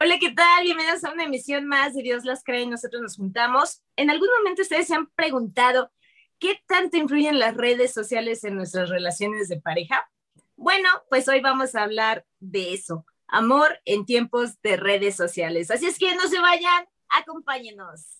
Hola, ¿qué tal? Bienvenidos a una emisión más de Dios las cree y nosotros nos juntamos. En algún momento ustedes se han preguntado qué tanto influyen las redes sociales en nuestras relaciones de pareja. Bueno, pues hoy vamos a hablar de eso, amor en tiempos de redes sociales. Así es que no se vayan, acompáñenos.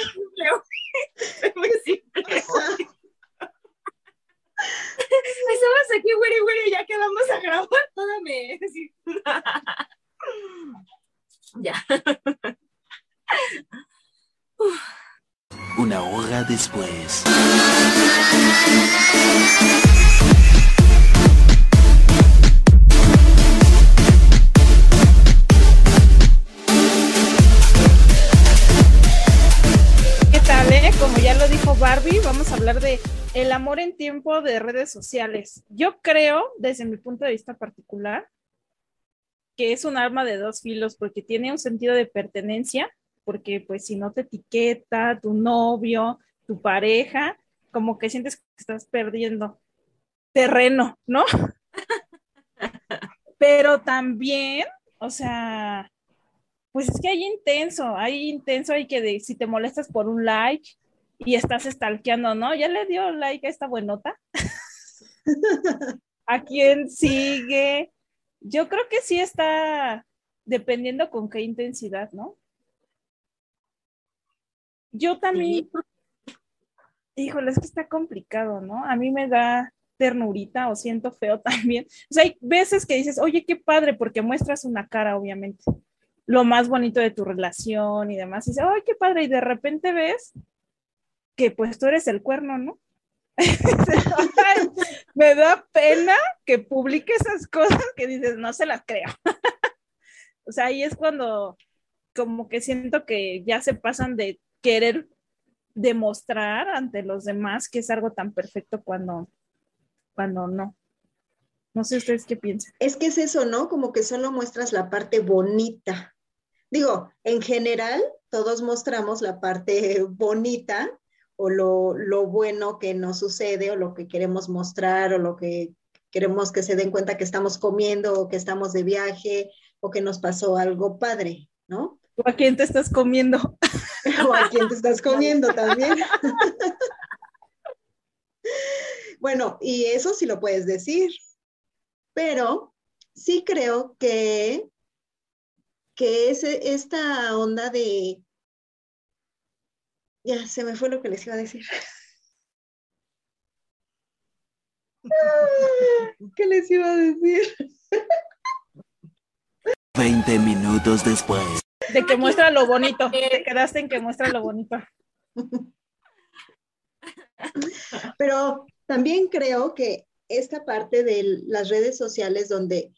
de redes sociales. Yo creo, desde mi punto de vista particular, que es un arma de dos filos porque tiene un sentido de pertenencia, porque pues si no te etiqueta tu novio, tu pareja, como que sientes que estás perdiendo terreno, ¿no? Pero también, o sea, pues es que hay intenso, hay intenso, hay que de, si te molestas por un like y estás stalkeando, ¿no? Ya le dio like a esta buenota. ¿A quién sigue? Yo creo que sí está dependiendo con qué intensidad, ¿no? Yo también, híjole, es que está complicado, ¿no? A mí me da ternurita o siento feo también. O sea, hay veces que dices, oye, qué padre, porque muestras una cara, obviamente, lo más bonito de tu relación y demás. Y dices, ay, qué padre, y de repente ves que pues tú eres el cuerno, ¿no? me da pena que publique esas cosas que dices, no se las creo. o sea, ahí es cuando como que siento que ya se pasan de querer demostrar ante los demás que es algo tan perfecto cuando, cuando no. No sé ustedes qué piensan. Es que es eso, ¿no? Como que solo muestras la parte bonita. Digo, en general, todos mostramos la parte bonita o lo, lo, bueno que nos sucede o lo que queremos mostrar o lo que queremos que se den cuenta que estamos comiendo o que estamos de viaje o que nos pasó algo padre, ¿no? ¿O a quién te estás comiendo? o a quién te estás comiendo también. bueno, y eso sí lo puedes decir, pero sí creo que, que es esta onda de... Ya, se me fue lo que les iba a decir. ¿Qué les iba a decir? 20 minutos después. De que muestra lo bonito. Te quedaste en que muestra lo bonito. Pero también creo que esta parte de las redes sociales donde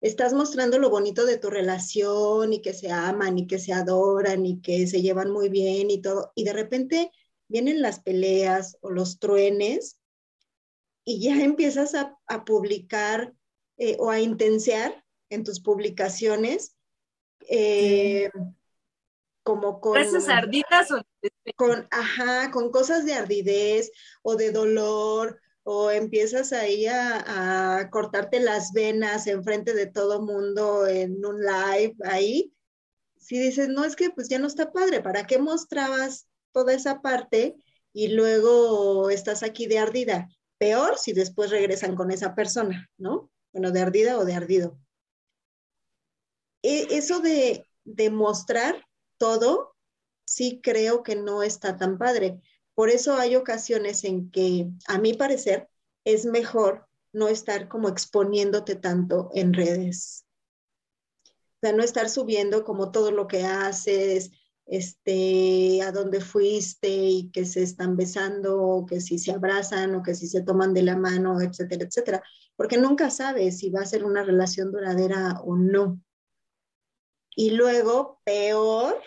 estás mostrando lo bonito de tu relación y que se aman y que se adoran y que se llevan muy bien y todo, y de repente vienen las peleas o los truenes y ya empiezas a, a publicar eh, o a intenciar en tus publicaciones eh, sí. como con... ¿Esas ardidas o...? Con, ajá, con cosas de ardidez o de dolor o empiezas ahí a, a, cortarte las venas enfrente de todo mundo en un live ahí, si dices, no, es que pues ya no está padre, ¿para qué mostrabas toda esa parte y luego estás aquí de ardida? Peor si después regresan con esa persona, ¿no? Bueno, de ardida o de ardido. E eso de, de mostrar todo, sí creo que no está tan padre. Por eso hay ocasiones en que, a mi parecer, es mejor no estar como exponiéndote tanto en redes. O sea, no estar subiendo como todo lo que haces, este, a dónde fuiste y que se están besando, o que si se abrazan o que si se toman de la mano, etcétera, etcétera, porque nunca sabes si va a ser una relación duradera o no. Y luego, peor,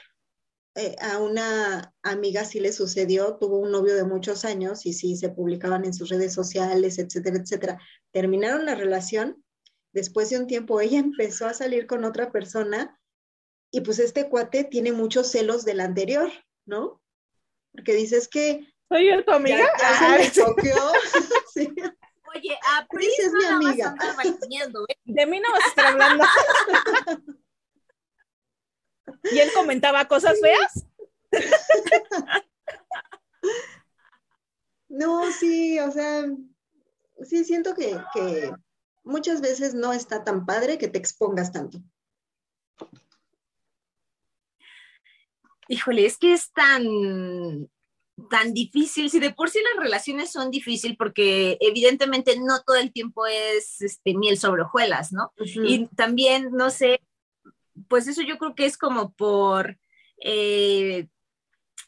eh, a una amiga sí le sucedió, tuvo un novio de muchos años y sí se publicaban en sus redes sociales, etcétera, etcétera. Terminaron la relación, después de un tiempo ella empezó a salir con otra persona y pues este cuate tiene muchos celos del anterior, ¿no? Porque dices que... Soy yo tu amiga. Ya, se me choqueó. sí. Oye, a Pris es mi amiga. ¿eh? De mí no vas a estar hablando. y él comentaba cosas feas. No, sí, o sea, sí siento que, que muchas veces no está tan padre que te expongas tanto. Híjole, es que es tan, tan difícil. Si de por sí las relaciones son difíciles, porque evidentemente no todo el tiempo es este, miel sobre hojuelas, ¿no? Y también, no sé, pues eso yo creo que es como por, eh,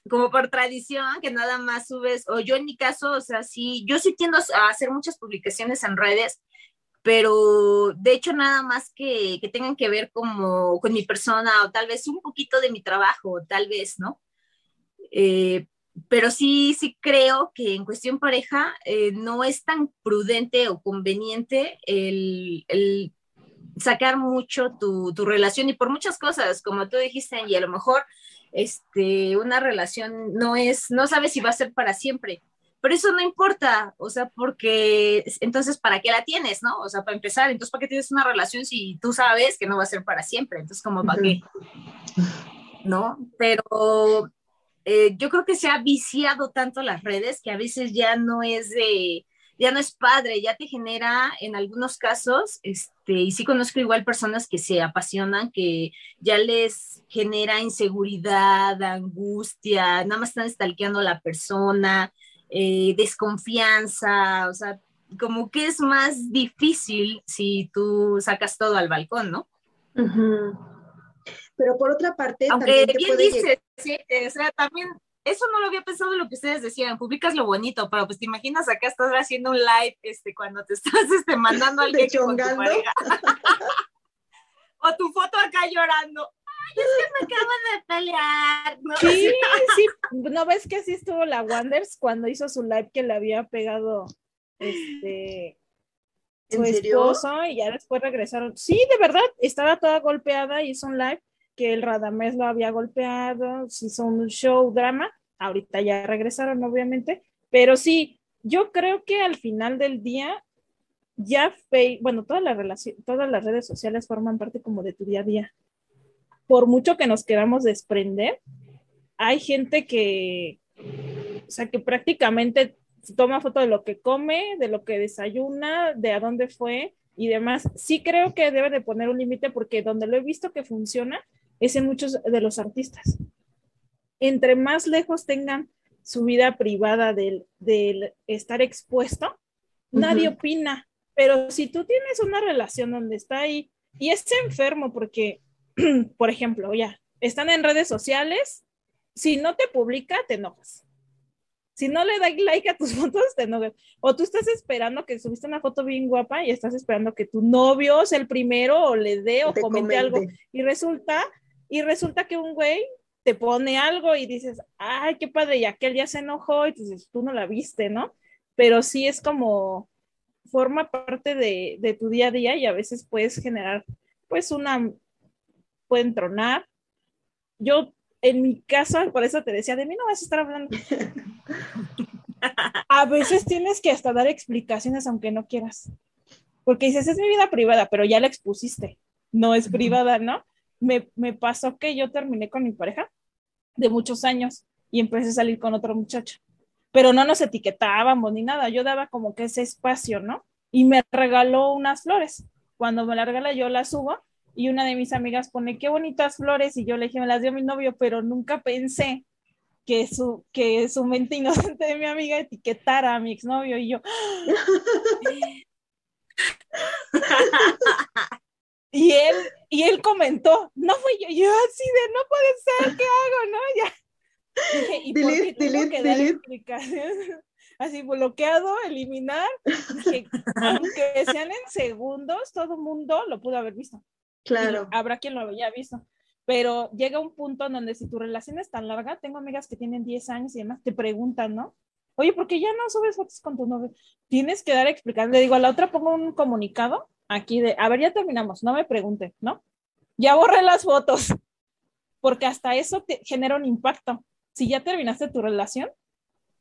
como por tradición, que nada más subes, o yo en mi caso, o sea, sí, yo sí tiendo a hacer muchas publicaciones en redes, pero de hecho nada más que, que tengan que ver como con mi persona o tal vez un poquito de mi trabajo, tal vez, ¿no? Eh, pero sí, sí creo que en cuestión pareja eh, no es tan prudente o conveniente el, el sacar mucho tu, tu, relación y por muchas cosas, como tú dijiste, y a lo mejor este, una relación no es, no sabes si va a ser para siempre, pero eso no importa, o sea, porque entonces, ¿para qué la tienes, no? O sea, para empezar, entonces, ¿para qué tienes una relación si tú sabes que no va a ser para siempre? Entonces, como, ¿para qué? ¿No? Pero eh, yo creo que se ha viciado tanto las redes que a veces ya no es de, ya no es padre, ya te genera en algunos casos, este, y sí conozco igual personas que se apasionan, que ya les genera inseguridad, angustia, nada más están stalkeando a la persona, eh, desconfianza, o sea, como que es más difícil si tú sacas todo al balcón, ¿no? Uh -huh. Pero por otra parte, aunque bien dices, sí, o sea, también eso no lo había pensado lo que ustedes decían, publicas lo bonito, pero pues te imaginas acá estás haciendo un live este, cuando te estás este, mandando al queque con tu pareja. o tu foto acá llorando. Ay, es que me acaban de pelear. ¿no? Sí, sí. ¿No ves que así estuvo la Wonders cuando hizo su live que le había pegado este su esposo y ya después regresaron? Sí, de verdad, estaba toda golpeada y hizo un live que el Radamés lo había golpeado, se hizo un show drama, ahorita ya regresaron obviamente, pero sí, yo creo que al final del día ya, bueno, las, relaciones, todas las redes sociales forman parte como de tu día a día. Por mucho que nos queramos desprender, hay gente que, o sea, que prácticamente toma foto de lo que come, de lo que desayuna, de a dónde fue y demás. Sí creo que debe de poner un límite porque donde lo he visto que funciona es en muchos de los artistas. Entre más lejos tengan su vida privada del, del estar expuesto, uh -huh. nadie opina. Pero si tú tienes una relación donde está ahí y es enfermo porque, por ejemplo, ya, están en redes sociales, si no te publica, te enojas. Si no le da like a tus fotos, te enojas. O tú estás esperando que subiste una foto bien guapa y estás esperando que tu novio sea el primero o le dé o Te comente comente. algo. Y resulta, y resulta que un güey te pone algo y dices, ay, qué padre, y aquel ya se enojó y dices, tú no la viste, ¿no? Pero sí es como, forma parte de, de tu día a día y a veces puedes generar, pues una, pueden tronar. Yo, en mi caso, por eso te decía, de mí no vas a estar hablando. a veces tienes que hasta dar explicaciones aunque no quieras. Porque dices, es mi vida privada, pero ya la expusiste. No es privada, ¿no? Me, me pasó que yo terminé con mi pareja de muchos años y empecé a salir con otro muchacho. Pero no nos etiquetábamos ni nada. Yo daba como que ese espacio, ¿no? Y me regaló unas flores. Cuando me la regala, yo las subo y una de mis amigas pone qué bonitas flores y yo le dije, me las dio mi novio, pero nunca pensé que su, que su mente inocente de mi amiga etiquetara a mi exnovio y yo, Y él, y él comentó, no fui yo, yo así de, no puede ser, ¿qué hago? ¿No? Ya. Dije, ¿y por qué Delete, tengo delete, que dar? Así, bloqueado, eliminar. Dije, aunque sean en segundos, todo el mundo lo pudo haber visto. Y Claro. habrá quien lo haya visto. Pero llega un punto en donde si tu relación es tan larga, tengo amigas que tienen 10 años y demás, te preguntan, ¿no? Oye, ¿por qué ya no subes fotos con tu novio? Tienes que dar explicación. Le digo, a la otra pongo un comunicado aquí de, a ver, ya terminamos, no me pregunte, ¿no? Ya borré las fotos, porque hasta eso te genera un impacto. Si ya terminaste tu relación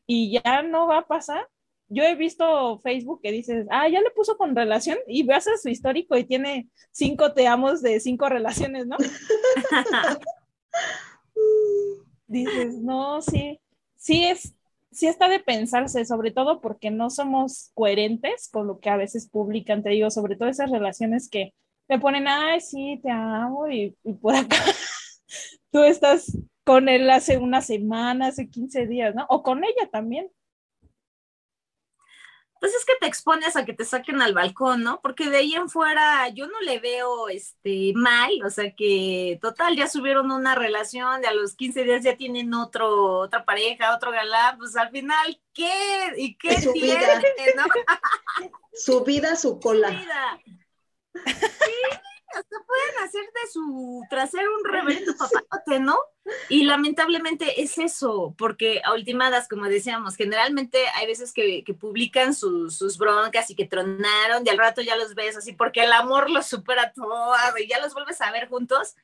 y ya no va a pasar, yo he visto Facebook que dices, ah, ya le puso con relación y veas a su histórico y tiene cinco te amos de cinco relaciones, ¿no? Dices, no, sí, sí es, sí está de pensarse, sobre todo porque no somos coherentes con lo que a veces publican, te digo, sobre todo esas relaciones que te ponen, ay, sí, te amo, y, y por acá tú estás con él hace una semana, hace 15 días, ¿no? O con ella también. Pues es que te expones a que te saquen al balcón, ¿no? Porque de ahí en fuera yo no le veo este mal, o sea que total ya subieron una relación, de a los 15 días ya tienen otro, otra pareja, otro galán, pues al final, ¿qué? ¿Y qué Su tiene, vida. no? Su vida, su cola. vida. Sí, hasta pueden hacer de su trasero un reverendo papazote, ¿no? Y lamentablemente es eso, porque a ultimadas, como decíamos, generalmente hay veces que, que publican sus, sus broncas y que tronaron y al rato ya los ves así, porque el amor los supera todo y ya los vuelves a ver juntos.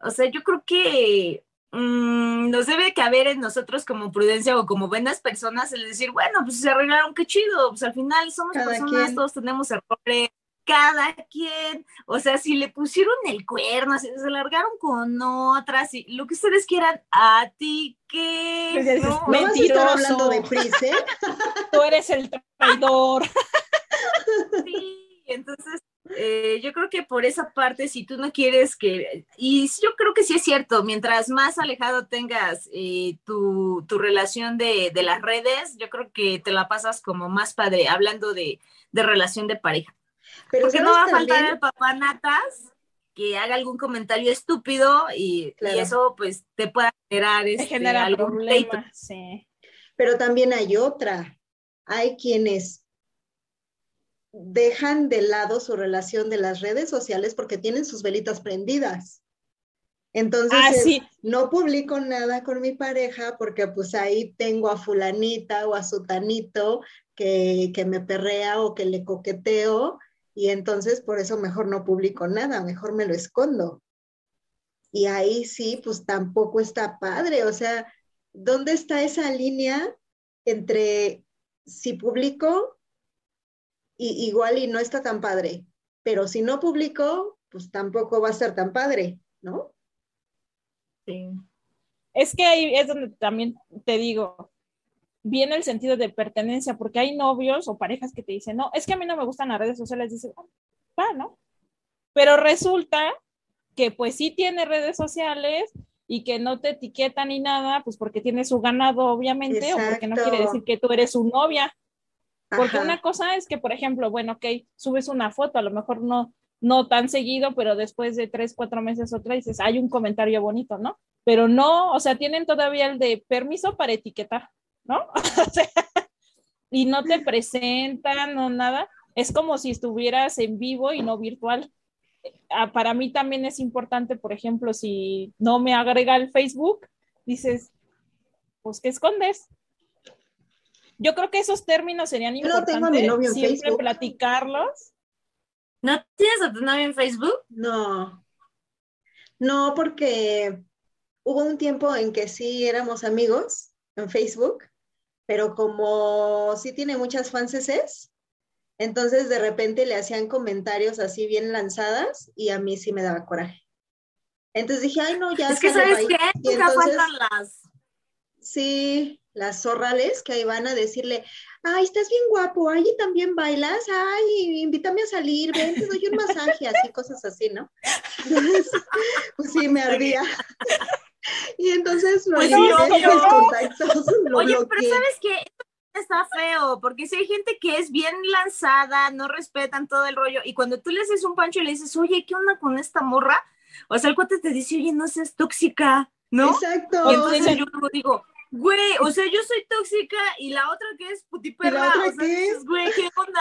O sea, yo creo que mm, nos debe caber en nosotros como prudencia o como buenas personas el decir, bueno, pues se arreglaron, qué chido, pues al final somos Cada personas, quien. todos tenemos errores, cada quien, o sea, si le pusieron el cuerno, si se largaron con otras, y lo que ustedes quieran, a ti qué, Pues ¿no? No vas a estar Mentiroso. hablando de Pris, ¿eh? Tú eres el traidor. Sí, entonces eh, yo creo que por esa parte, si tú no quieres que, y yo creo que sí es cierto, mientras más alejado tengas eh, tu, tu relación de, de las redes, yo creo que te la pasas como más padre, hablando de, de relación de pareja. Pero Porque no va a ¿sabes faltar el papá natas que haga algún comentario estúpido y, y Claro. eso pues te pueda generar Te este, genera algún pleito. problemas. Sí. Pero también hay otra. Hay quienes dejan de lado su relación de las redes sociales porque tienen sus velitas prendidas. Entonces, Ah, sí. no publico nada con mi pareja porque pues ahí tengo a fulanita o a sutanito que, que me perrea o que le coqueteo y entonces por eso mejor no publico nada, mejor me lo escondo. Y ahí sí, pues tampoco está padre, o sea, ¿dónde está esa línea entre si publico y igual y no está tan padre, pero si no publico, pues tampoco va a estar tan padre, ¿no? Sí. Es que ahí es donde también te digo, viene el sentido de pertenencia, porque hay novios o parejas que te dicen, no, es que a mí no me gustan las redes sociales, dices, "Ah, va, ¿no? Pero resulta que pues sí tiene redes sociales y que no te etiqueta ni nada, pues porque tiene su ganado, obviamente, o porque no quiere decir que tú eres su novia. Porque Ajá. una cosa es que, por ejemplo, bueno, ok, subes una foto, a lo mejor no, no tan seguido, pero después de tres, cuatro meses otra dices, hay un comentario bonito, ¿no? Pero no, o sea, tienen todavía el de permiso para etiquetar, ¿no? O sea, y no te presentan o nada. Es como si estuvieras en vivo y no virtual. Ah, Para mí también es importante, por ejemplo, si no me agrega el Facebook, dices, pues, ¿qué escondes? Yo creo que esos términos serían Yo no tengo a mi importantes novio en siempre Facebook. platicarlos. ¿No tienes a tu novio en Facebook? No, no, porque hubo un tiempo en que sí éramos amigos en Facebook, pero como sí tiene muchas fanses, entonces de repente le hacían comentarios así bien lanzadas y a mí sí me daba coraje. Entonces dije, ay, no, ya es que, ¿sabes bye". qué? Y Nunca entonces, faltan las... sí, las zorrales que ahí van a decirle, ay, estás bien guapo, ay, y también bailas, ay, invítame a salir, ven, te doy un masaje, así, cosas así, ¿no? Entonces, pues sí, me ardía. Y entonces lo Pues sí, eliminé de obvio. mis contactos, lo Oye, pero. ¿sabes qué? está feo, porque si hay gente que es bien lanzada, no respetan todo el rollo, y cuando tú le haces un pancho y le dices, oye, ¿qué onda con esta morra? O sea, el cuate te dice, oye, no seas tóxica, ¿no? Exacto. Y entonces yo luego digo, güey, o sea, yo soy tóxica y la otra que es putiperra, ¿Y la otra o sea, qué? dices, güey, ¿qué onda?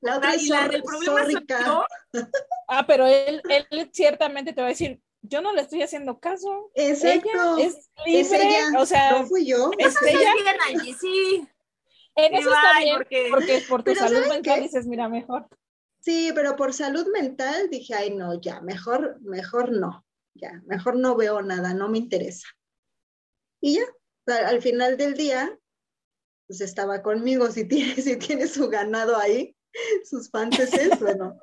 La otra es Y la del problema yo. Ah, pero él, él ciertamente te va a decir, yo no le estoy haciendo caso. Exacto. Ella es Es libre, ella, o sea, no fui yo. es Entonces, ella. bien, Angie, sí. En Sí, eso está bien, porque- porque por tu Pero salud ¿saben mental qué? dices, mira, mejor. Sí, pero por salud mental dije, ay, no, ya, mejor, mejor no. Ya, mejor no veo nada, no me interesa. Y ya, al, al final del día, pues estaba conmigo. Si tiene, si tiene su ganado ahí, sus fanteses, bueno,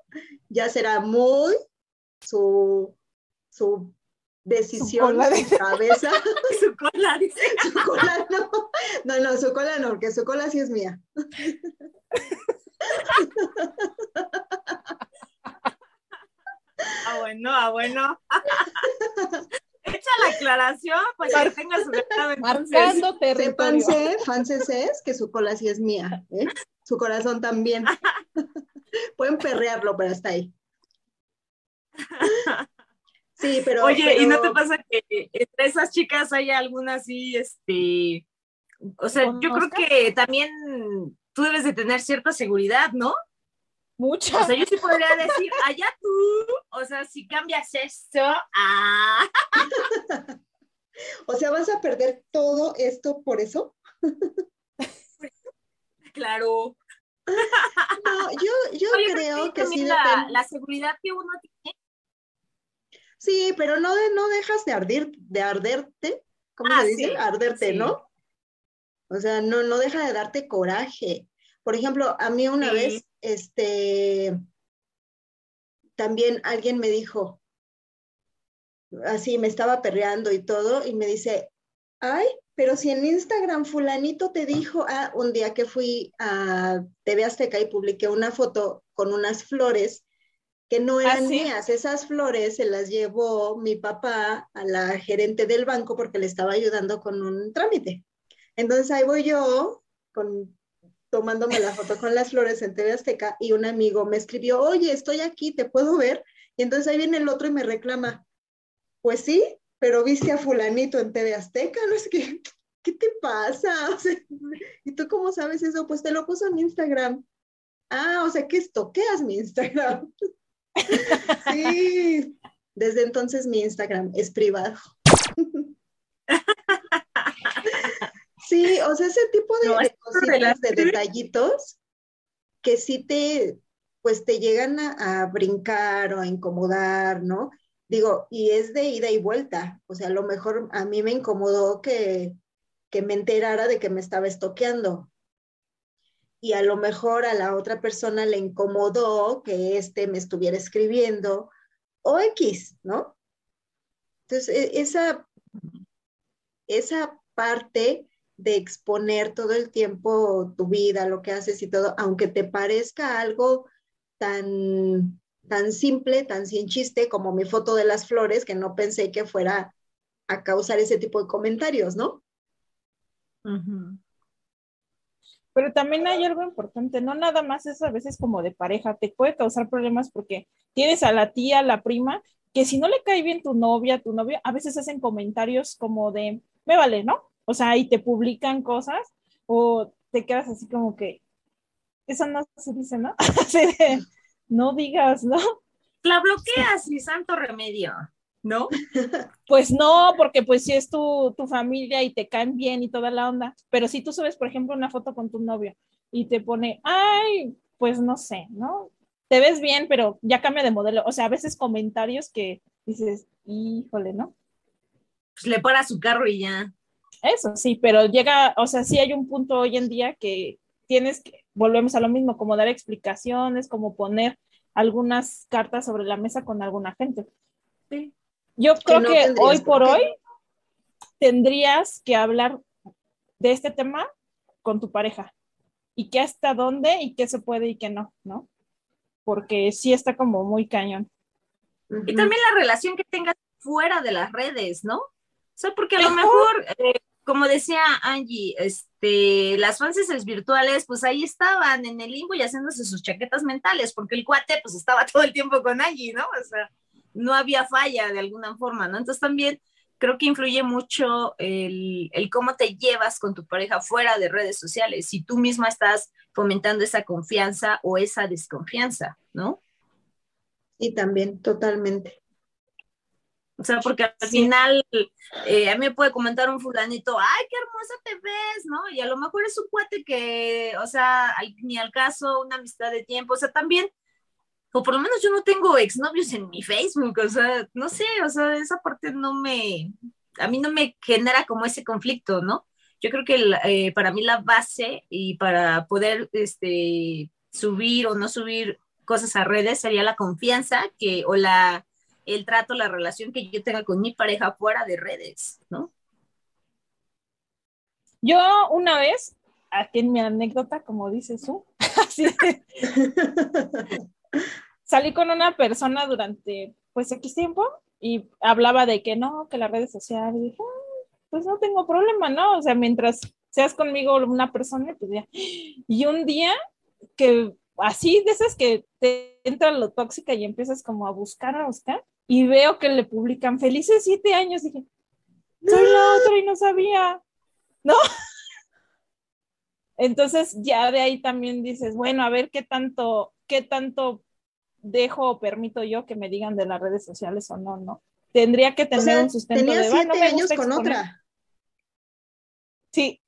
ya será muy su, su decisión, cola de- su cabeza. Su cola, dice. Su cola no. No, no, su cola no, porque su cola sí es mía. Ah, bueno, ah, bueno. Echa la aclaración para que tenga su. Marcando territorio. Sépanse, fanses, que su cola sí es mía. ¿eh? Su corazón también. Pueden perrearlo, pero hasta ahí. Sí, pero. Oye, ¿y no te pasa que entre esas chicas hay alguna así, este, o sea, yo creo que también tú debes de tener cierta seguridad, ¿no? Mucho. O sea, yo sí podría decir, allá tú, o sea, si cambias esto, ah, O sea, ¿vas a perder todo esto por eso? claro. No, yo, yo Oye, creo que sí también la, depende. la seguridad que uno tiene. Sí, pero no, de, no dejas de ardir, de arderte. ¿Cómo Ah, se dice? sí, Arderte, sí. ¿no? O sea, no, no deja de darte coraje. Por ejemplo, a mí una Sí. vez, este, también alguien me dijo, así me estaba perreando y todo, y me dice, ay, pero si en Instagram fulanito te dijo, ah, un día que fui a TV Azteca y publiqué una foto con unas flores que no eran ¿sí? mías, esas flores se las llevó mi papá a la gerente del banco porque le estaba ayudando con un trámite. Entonces ahí voy yo con, tomándome la foto con las flores en TV Azteca y un amigo me escribió, oye, estoy aquí, ¿te puedo ver? Y entonces ahí viene el otro y me reclama, pues sí, pero viste a fulanito en TV Azteca, no sé qué, ¿qué te pasa? O sea, ¿Y tú cómo sabes eso? Pues te lo puso en Instagram. Ah, o sea que estoqueas mi Instagram. Sí, desde entonces mi Instagram es privado. Sí, o sea, ese tipo de, No, de cositas, de detallitos que sí te, pues te llegan a, a brincar o a incomodar, ¿no? Digo, y es de ida y vuelta. O sea, a lo mejor a mí me incomodó que, que me enterara de que me estaba estoqueando. Y a lo mejor a la otra persona le incomodó que éste me estuviera escribiendo o X, ¿no? Entonces, e- esa, esa parte de exponer todo el tiempo tu vida, lo que haces y todo, aunque te parezca algo tan, tan simple, tan sin chiste como mi foto de las flores, que no pensé que fuera a causar ese tipo de comentarios, ¿no? Pero también hay algo importante, no nada más es a veces como de pareja, te puede causar problemas porque tienes a la tía, la prima, que si no le cae bien tu novia, tu novio, a veces hacen comentarios como de, me vale, ¿no? O sea, y te publican cosas o te quedas así como que, eso no se dice, ¿no? No digas, ¿no? La bloqueas y santo remedio, ¿no? Pues no, porque pues si es tu, tu familia y te caen bien y toda la onda, pero si tú subes, por ejemplo, una foto con tu novio y te pone, ay, pues no sé, ¿no? Te ves bien, pero ya cambia de modelo. O sea, a veces comentarios que dices, híjole, ¿no? Pues le para su carro y ya. Eso sí, pero llega, o sea, sí hay un punto hoy en día que tienes que, volvemos a lo mismo, como dar explicaciones, como poner algunas cartas sobre la mesa con alguna gente. Sí. Yo creo no que hoy por qué. hoy tendrías que hablar de este tema con tu pareja y qué hasta dónde y qué se puede y qué no, ¿no? Porque sí está como muy cañón. Y también la relación que tengas fuera de las redes, ¿no? O sea, porque a lo Mejor. eh, como decía Angie, este, las fans virtuales, pues ahí estaban en el limbo y haciéndose sus chaquetas mentales, porque el cuate, pues estaba todo el tiempo con Angie, ¿no? O sea, no había falla de alguna forma, ¿no? Entonces también creo que influye mucho el, el, cómo te llevas con tu pareja fuera de redes sociales, si tú misma estás fomentando esa confianza o esa desconfianza, ¿no? Y también, totalmente. O sea, porque al final eh, a mí me puede comentar un fulanito, ay, qué hermosa te ves, ¿no? Y a lo mejor es un cuate que, o sea, ni al caso, una amistad de tiempo, o sea, también, o por lo menos yo no tengo exnovios en mi Facebook, o sea, no sé, o sea, esa parte no me, a mí no me genera como ese conflicto, ¿no? Yo creo que eh, para mí la base y para poder, este, subir o no subir cosas a redes sería la confianza que, o la el trato, la relación que yo tenga con mi pareja fuera de redes, ¿no? Yo una vez, aquí en mi anécdota, como dices tú, salí con una persona durante, pues, X tiempo y hablaba de que no, que las redes sociales, y dije, pues no tengo problema, ¿no? O sea, mientras seas conmigo una persona, pues ya. Y un día que así de esas que te entra lo tóxica y empiezas como a buscar, a buscar, y veo que le publican felices siete años. Dije, soy la otra y no sabía, ¿no? Entonces ya de ahí también dices, bueno, a ver qué tanto, qué tanto dejo o permito yo que me digan de las redes sociales o no, ¿no? Tendría que tener un sustento tenía de siete años con otra. Sí.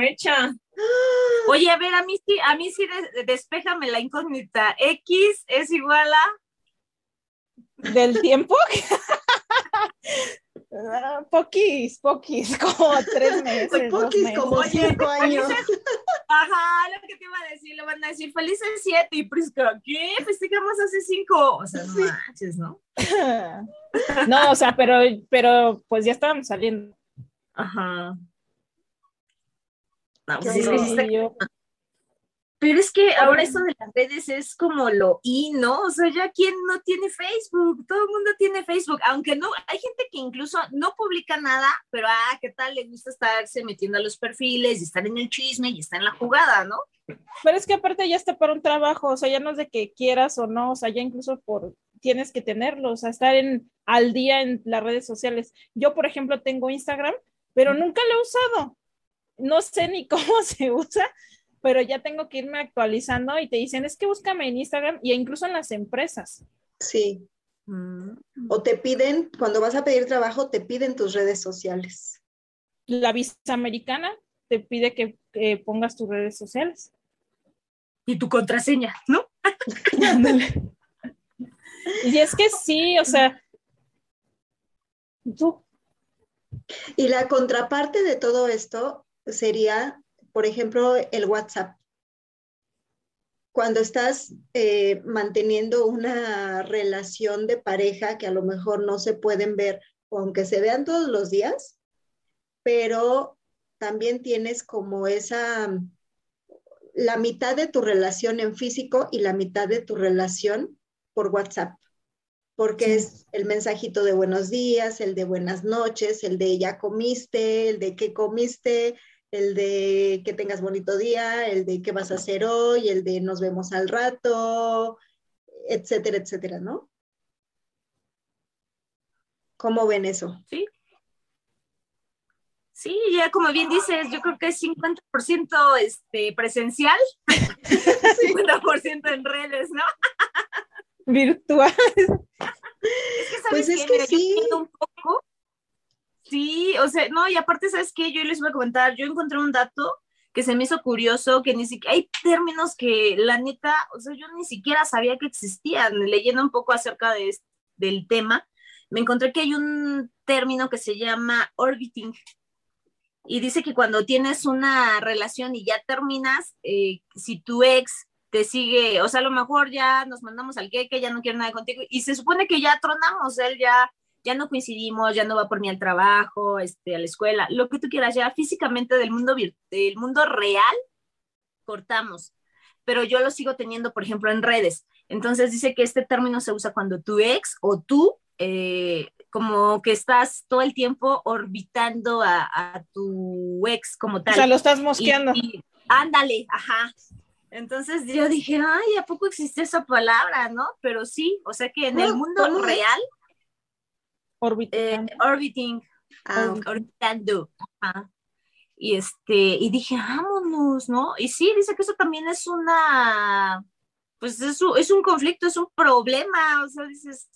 Hecha. Oye, a ver, a mí sí, a mí sí despejame la incógnita. X es igual a del tiempo. poquis, poquis, como tres meses. Poquis, como cinco años. Ajá, lo que te iba a decir, le van a decir felices siete y Prisca, ¿qué? Festejamos hace cinco. O sea, no manches, ¿no? no, o sea, pero, pero pues ya estábamos saliendo. Ajá. No, pues es que pero es que ahora eso de las redes es como lo y, ¿no? O sea, ya quién no tiene Facebook, todo el mundo tiene Facebook, aunque no, hay gente que incluso no publica nada, pero ah, ¿qué tal? Le gusta estarse metiendo a los perfiles y estar en el chisme y está en la jugada, ¿no? Pero es que aparte ya está para un trabajo, o sea, ya no es de que quieras o no, o sea, ya incluso por tienes que tenerlo, o sea, estar en, al día en las redes sociales. Yo, por ejemplo, tengo Instagram, pero nunca lo he usado. No sé ni cómo se usa, pero ya tengo que irme actualizando y te dicen, es que búscame en Instagram y incluso en las empresas. Sí. Mm. O te piden, cuando vas a pedir trabajo, te piden tus redes sociales. La visa americana te pide que pongas tus redes sociales. Y tu contraseña, ¿no? y es que sí, o sea, tú. Y la contraparte de todo esto sería por ejemplo, el WhatsApp. Cuando estás eh, manteniendo una relación de pareja que a lo mejor no se pueden ver, aunque se vean todos los días, pero también tienes como esa, la mitad de tu relación en físico y la mitad de tu relación por WhatsApp, porque es el mensajito de buenos días, el de buenas noches, el de ya comiste, el de qué comiste, el de que tengas bonito día, el de qué vas a hacer hoy, el de nos vemos al rato, etcétera, etcétera, ¿no? ¿Cómo ven eso? Sí. Sí, ya como bien dices, yo creo que es 50% este, presencial, 50% en redes, ¿no? Virtuales. Es que, pues es que sí. un poco Sí, o sea, no, y aparte, ¿sabes qué? Yo les voy a comentar, yo encontré un dato que se me hizo curioso, que ni siquiera hay términos que la neta, o sea, yo ni siquiera sabía que existían. Leyendo un poco acerca de, del tema, me encontré que hay un término que se llama orbiting. Y dice que cuando tienes una relación y ya terminas, eh, si tu ex te sigue, o sea, a lo mejor ya nos mandamos al que ya no quiere nada contigo, y se supone que ya tronamos, él ya ya no coincidimos, ya no va por mí al trabajo, este, a la escuela, lo que tú quieras, ya físicamente del mundo, del mundo real, cortamos. Pero yo lo sigo teniendo, por ejemplo, en redes. Entonces dice que este término se usa cuando tu ex o tú eh, como que estás todo el tiempo orbitando a, a tu ex como tal. O sea, lo estás mosqueando. Y- y- ándale, ajá. Entonces yo dije, ay, ¿a poco existe esa palabra, no? Pero sí, o sea que en el ¿Cómo- mundo es? Eh, orbiting, Ah, or- orbitando. ajá. Y este, y dije, vámonos, ¿no? Y sí, dice que eso también es una, pues es un, es un conflicto, es un problema, o sea, dices,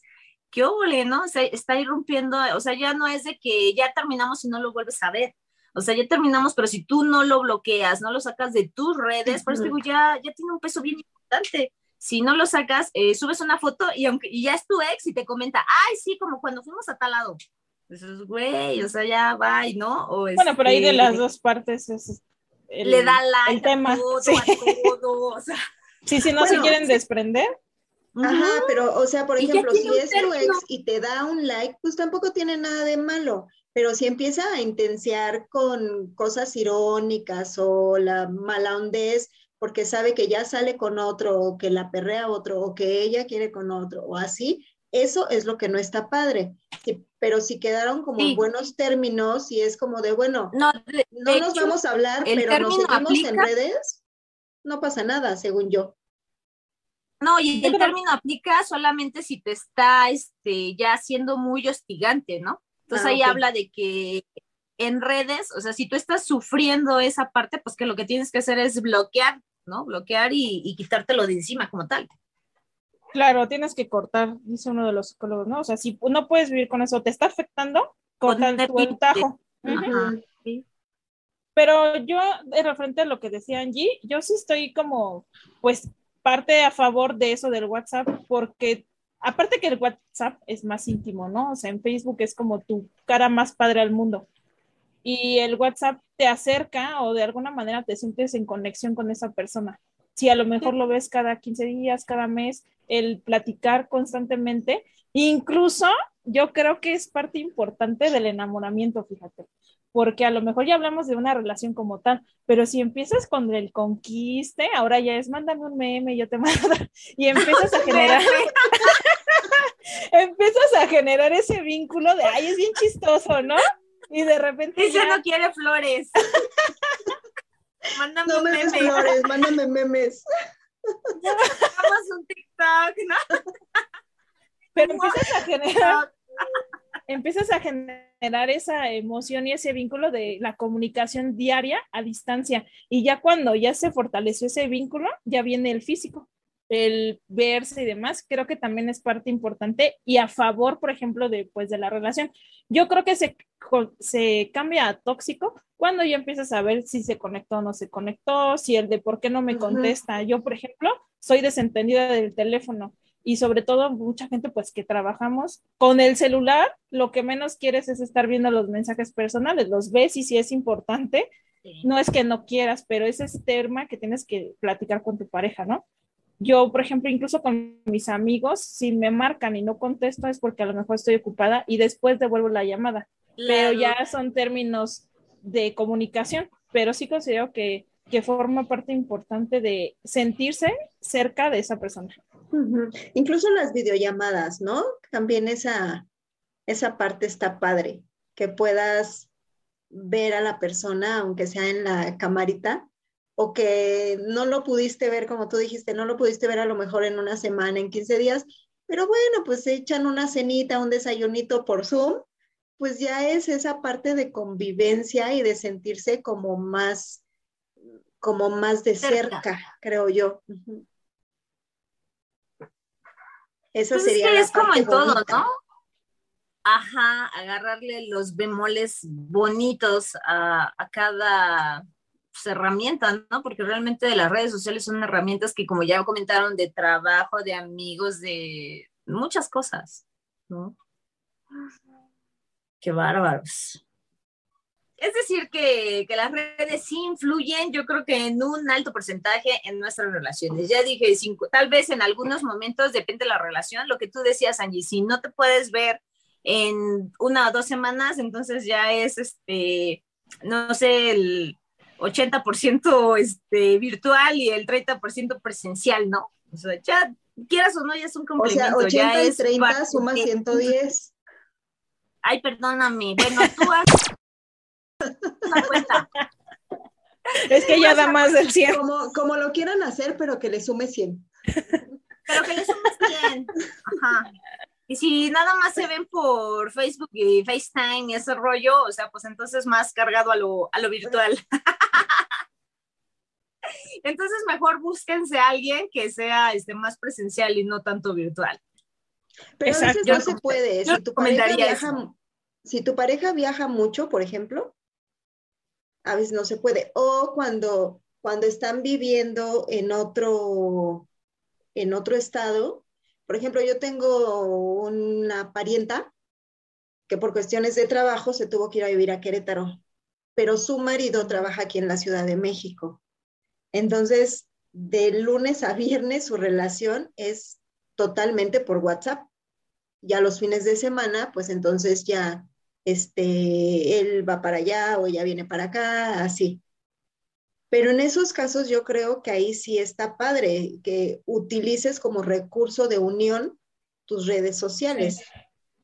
qué óvole, ¿no? O sea, está irrumpiendo, o sea, ya no es de que ya terminamos y no lo vuelves a ver. O sea, ya terminamos, pero si tú no lo bloqueas, no lo sacas de tus redes, por eso digo, ya, ya tiene un peso bien importante. Si no lo sacas, eh, subes una foto y aunque y ya es tu ex y te comenta, ay, sí, como cuando fuimos a tal lado. Dices, güey, o sea, ya va, ¿no? O Bueno, pero ahí de este, las dos partes es el- le da like el tema, a todo, sí. a todo, o sea, Sí, si no se Bueno, quieren desprender, Ajá, pero, o sea, por ejemplo, si es tu ex y te da un like, pues tampoco tiene nada de malo. Pero si empieza a intensiar con cosas irónicas o la mala hondez, porque sabe que ya sale con otro, o que la perrea otro, o que ella quiere con otro, o así, eso es lo que no está padre. Sí, pero si quedaron como en buenos términos y es como de, bueno, no, de, no de nos hecho, vamos a hablar, pero nos seguimos en redes, no pasa nada, según yo. No, y el término aplica solamente si te está este, ya siendo muy hostigante, ¿no? Entonces Ah, ahí habla de que en redes, o sea, si tú estás sufriendo esa parte, pues que lo que tienes que hacer es bloquear, ¿no? Bloquear y, y quitártelo de encima como tal. claro, tienes que cortar, dice uno de los psicólogos, ¿no? O sea, si no puedes vivir con eso, te está afectando, corta tú el tajo. Sí. Pero yo, de referente a lo que decía Angie, yo sí estoy como, pues, parte a favor de eso del WhatsApp, porque aparte que el WhatsApp es más íntimo, ¿no? O sea, en Facebook es como tu cara más padre al mundo. Y el WhatsApp te acerca o de alguna manera te sientes en conexión con esa persona. Si a lo mejor lo ves cada 15 días, cada mes, el platicar constantemente, incluso yo creo que es parte importante del enamoramiento, fíjate porque a lo mejor ya hablamos de una relación como tal, pero si empiezas con el conquiste, ahora ya es mándame un meme, yo te mando, y empiezas a generar, empiezas a generar ese vínculo de, ay, es bien chistoso, ¿no? Y de repente Ella ya, no quiere flores. Mándame No un me flores, mándame memes. hagamos un TikTok, ¿no? pero empiezas a generar, empiezas a generar esa emoción y ese vínculo de la comunicación diaria a distancia. Y ya cuando ya se fortaleció ese vínculo, ya viene el físico, el verse y demás. Creo que también es parte importante y a favor, por ejemplo, de, pues, de la relación. Yo creo que se, se cambia a tóxico cuando ya empiezas a ver si se conectó o no se conectó, si el de por qué no me contesta. Yo, por ejemplo, soy desentendida del teléfono y sobre todo mucha gente pues que trabajamos con el celular, lo que menos quieres es estar viendo los mensajes personales, los ves y si es importante, no es que no quieras, pero ese es tema que tienes que platicar con tu pareja, ¿no? Yo, por ejemplo, incluso con mis amigos, si me marcan y no contesto es porque a lo mejor estoy ocupada y después devuelvo la llamada, pero ya son términos de comunicación, pero sí considero que, que forma parte importante de sentirse cerca de esa persona. Incluso las videollamadas, ¿no? También esa, esa parte está padre, que puedas ver a la persona, aunque sea en la camarita, o que no lo pudiste ver, como tú dijiste, no lo pudiste ver a lo mejor en una semana, en 15 días, pero bueno, pues se echan una cenita, un desayunito por Zoom, pues ya es esa parte de convivencia y de sentirse como más, como más de Cerca. cerca, creo yo. Esa Pues es sería que la es como en todo. ¿no? Ajá, agarrarle los bemoles bonitos a, a cada pues, herramienta, ¿no? Porque realmente las redes sociales son herramientas que, como ya comentaron, de trabajo, de amigos, de muchas cosas, ¿no? Qué bárbaros. Es decir, que, que las redes sí influyen, yo creo que en un alto porcentaje en nuestras relaciones. Ya dije, cinco, tal vez en algunos momentos depende de la relación, lo que tú decías, Angie, si no te puedes ver en una o dos semanas, entonces ya es, este, no sé, el 80% este, virtual y el 30% presencial, ¿no? O sea, ya quieras o no, ya es un O complemento. sea, 80 ya y es 30 parte suma de- 110. Ay, perdóname. Bueno, tú una cuenta. Es que ya da más del 100. Como, como lo quieran hacer, pero que le sume 100. Pero que le sumes bien. Ajá. Y si nada más se ven por Facebook y FaceTime y ese rollo, o sea, pues entonces más cargado a lo, a lo virtual. Entonces mejor búsquense a alguien que sea este, más presencial y no tanto virtual. Pero a veces Exacto. no se puede. Si tu, pareja viaja, si tu pareja viaja mucho, por ejemplo, a veces no se puede. O cuando, cuando están viviendo en otro, en otro estado. Por ejemplo, yo tengo una parienta que por cuestiones de trabajo se tuvo que ir a vivir a Querétaro, pero su marido trabaja aquí en la Ciudad de México. Entonces, de lunes a viernes su relación es totalmente por WhatsApp. Ya los fines de semana, pues entonces ya este, él va para allá o ella viene para acá, así. Pero en esos casos yo creo que ahí sí está padre que utilices como recurso de unión tus redes sociales.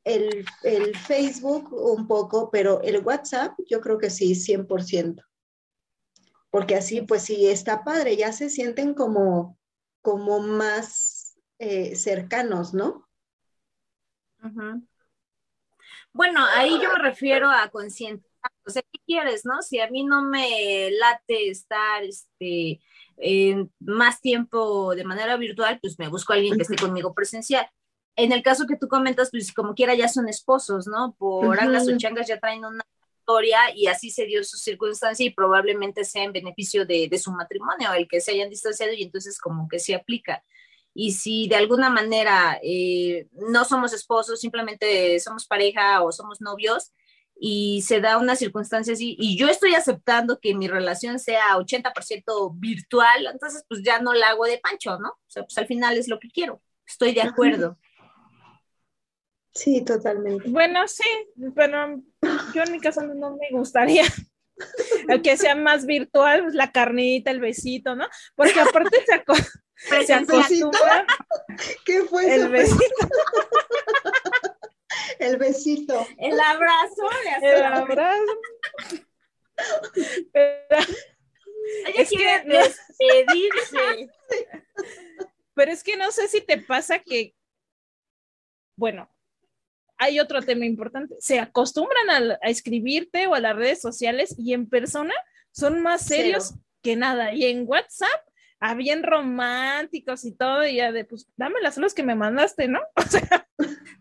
El, el Facebook un poco, pero el WhatsApp yo creo que sí, 100%. Porque así pues sí está padre, ya se sienten como, como más eh, cercanos, ¿no? Bueno, ahí yo me refiero a consciente. O sea, ¿qué quieres, no? Si a mí no me late estar este, eh, más tiempo de manera virtual, pues me busco a alguien que esté conmigo presencial. En el caso que tú comentas, pues como quiera ya son esposos, ¿no? Por Ujú. angas o changas ya traen una historia y así se dio su circunstancia y probablemente sea en beneficio de, de su matrimonio, el que se hayan distanciado y entonces como que se aplica. Y si de alguna manera eh, no somos esposos, simplemente somos pareja o somos novios y se da una circunstancia así, y yo estoy aceptando que mi relación sea 80% virtual, entonces pues ya no la hago de pancho, ¿no? O sea, pues al final es lo que quiero. Estoy de acuerdo. Sí, totalmente. Bueno, sí, pero yo en mi caso no me gustaría el que sea más virtual, pues, la carnita, el besito, ¿no? Porque aparte se, aco- se Presencial. acostumbran ¿Qué fue el besito, El besito. El abrazo, le el abrazo. Pero, Ella es que quiere despedirse. pero es que no sé si te pasa que, bueno, hay otro tema importante. Se acostumbran a, a escribirte o a las redes sociales y en persona son más serios Cero. que nada. Y en WhatsApp, ah, bien románticos y todo, y ya de, pues, dame las los que me mandaste, ¿no? O sea,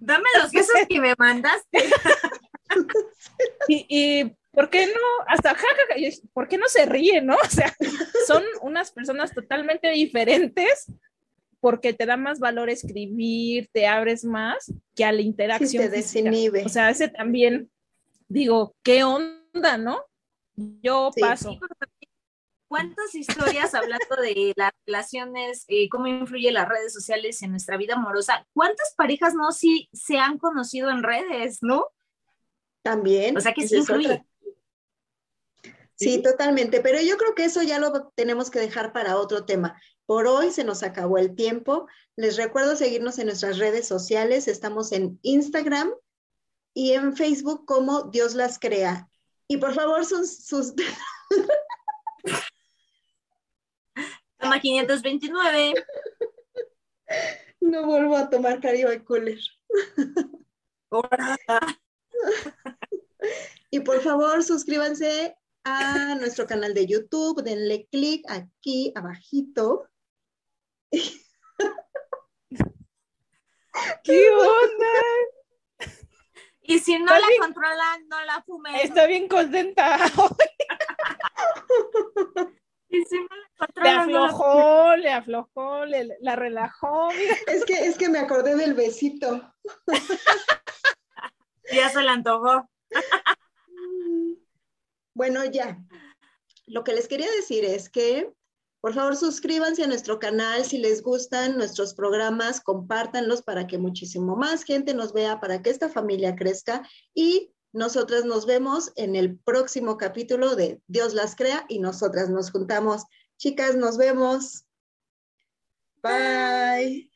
Dame los besos que me mandaste. y, y ¿por qué no? Hasta jajaja, y es, ¿por qué no se ríen, no? O sea, son unas personas totalmente diferentes porque te da más valor escribir, te abres más que a la Sí, interacción. te física. desinhibe. O sea, ese también, digo, ¿qué onda, no? Yo Sí. paso. ¿Cuántas historias hablando de las relaciones, eh, cómo influye las redes sociales en nuestra vida amorosa? ¿Cuántas parejas no sí se han conocido en redes, no? También. O sea que sí influye. otra. Sí, totalmente. Pero yo creo que eso ya lo tenemos que dejar para otro tema. Por hoy se nos acabó el tiempo. Les recuerdo seguirnos en nuestras redes sociales. Estamos en Instagram y en Facebook como Dios las crea. Y por favor, sus, sus Toma 529. no vuelvo a tomar Caribe Cooler. Y por favor, suscríbanse a nuestro canal de YouTube, denle clic aquí abajito. ¿Qué onda? Y si no Está la bien. controlan, no la fumen. Estoy bien contenta. Y si no la Le controlan, no la aflojó, le aflojó, le, la relajó. Mira, Es que, es que me acordé del besito. Ya se la antojó. Bueno, ya. Lo que les quería decir es que, por favor, suscríbanse a nuestro canal si les gustan nuestros programas, compártanlos para que muchísimo más gente nos vea, para que esta familia crezca y nosotras nos vemos en el próximo capítulo de Dios las crea y nosotras nos juntamos. Chicas, nos vemos. Bye.